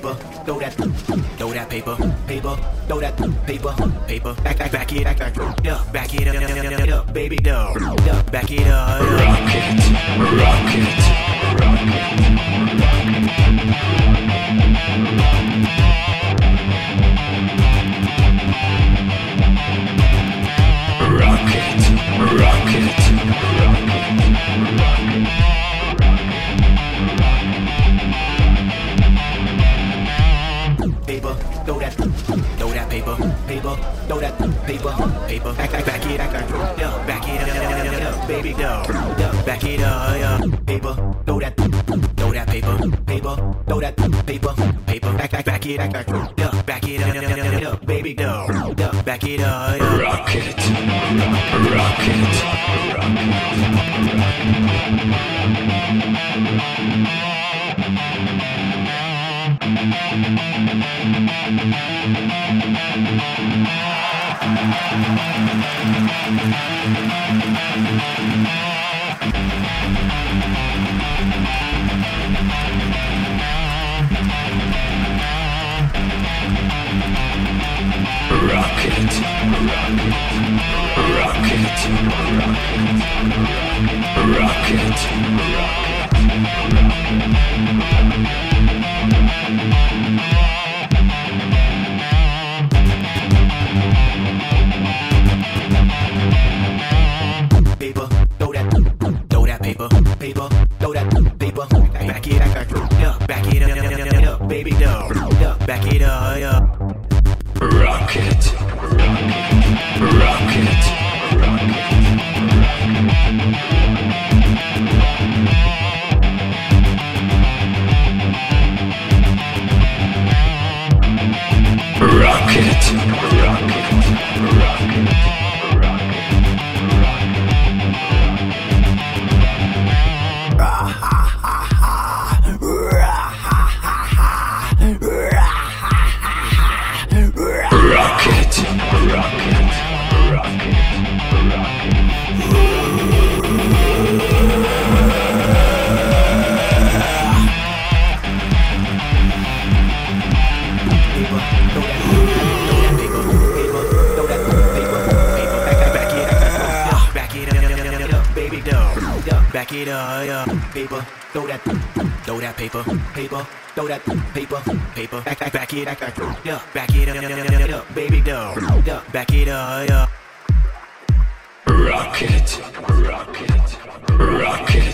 paper, throw that, throw that paper, paper, throw that paper, paper, back, back, back it, back, back, up, back it up, up, up, baby, up, up, back it up, up. Rocket, rocket, rocket, rocket, paper, paper, back, back, back it, back, back, up, back it up, up, baby, up, back it up, up, paper, throw that, throw that paper, paper, throw that paper, paper, back, back, back it, back, back, up, back it up, up, baby, up, back it up, up. rocket, rocket, rocket, rocket, rocket, paper, throw that, throw that paper, paper, throw that paper, back it, up, back it up, up, up, up, baby, up, up, back it up, up. rocket, rocket, up, up, paper, throw that, throw that paper, paper, throw that paper, paper, back, back, back it, back, back, up, back it up, baby, up, back it up, rocket, rocket, rocket,